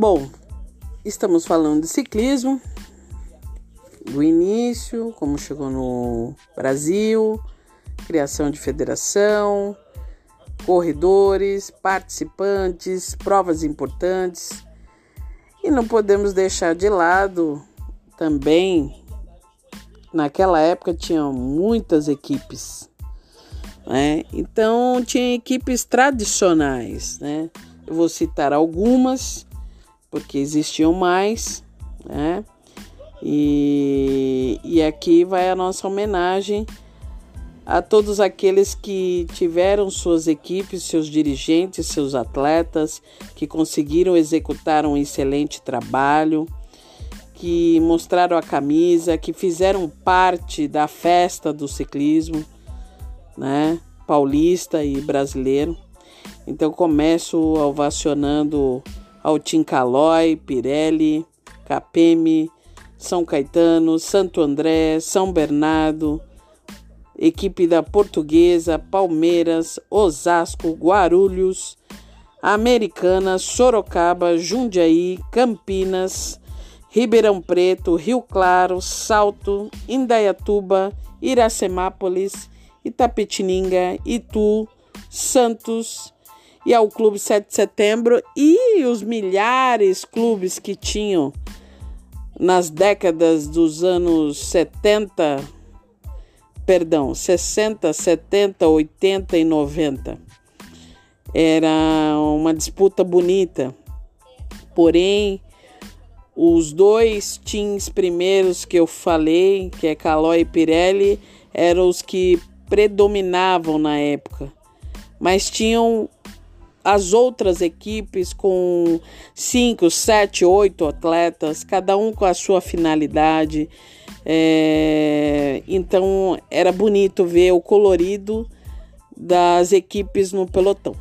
Bom, estamos falando de ciclismo, do início, como chegou no Brasil, criação de federação, corredores, participantes, provas importantes. E não podemos deixar de lado também, naquela época tinham muitas equipes, né? Então tinha equipes tradicionais, né? Eu vou citar algumas porque existiam mais, né? E, e aqui vai a nossa homenagem a todos aqueles que tiveram suas equipes, seus dirigentes, seus atletas, que conseguiram executar um excelente trabalho, que mostraram a camisa, que fizeram parte da festa do ciclismo, né? Paulista e brasileiro. Então começo ovacionando ao Tim Calói, Pirelli, Capeme, São Caetano, Santo André, São Bernardo, equipe da Portuguesa, Palmeiras, Osasco, Guarulhos, Americana, Sorocaba, Jundiaí, Campinas, Ribeirão Preto, Rio Claro, Salto, Indaiatuba, Iracemápolis, Itapetininga, Itu, Santos, e ao Clube 7 de Setembro e os milhares clubes que tinham nas décadas dos anos 70, perdão, 60, 70, 80 e 90. Era uma disputa bonita. Porém, os dois teams primeiros que eu falei, que é Calói e Pirelli, eram os que predominavam na época. Mas tinham as outras equipes com cinco, sete, oito atletas, cada um com a sua finalidade. É, então era bonito ver o colorido das equipes no pelotão.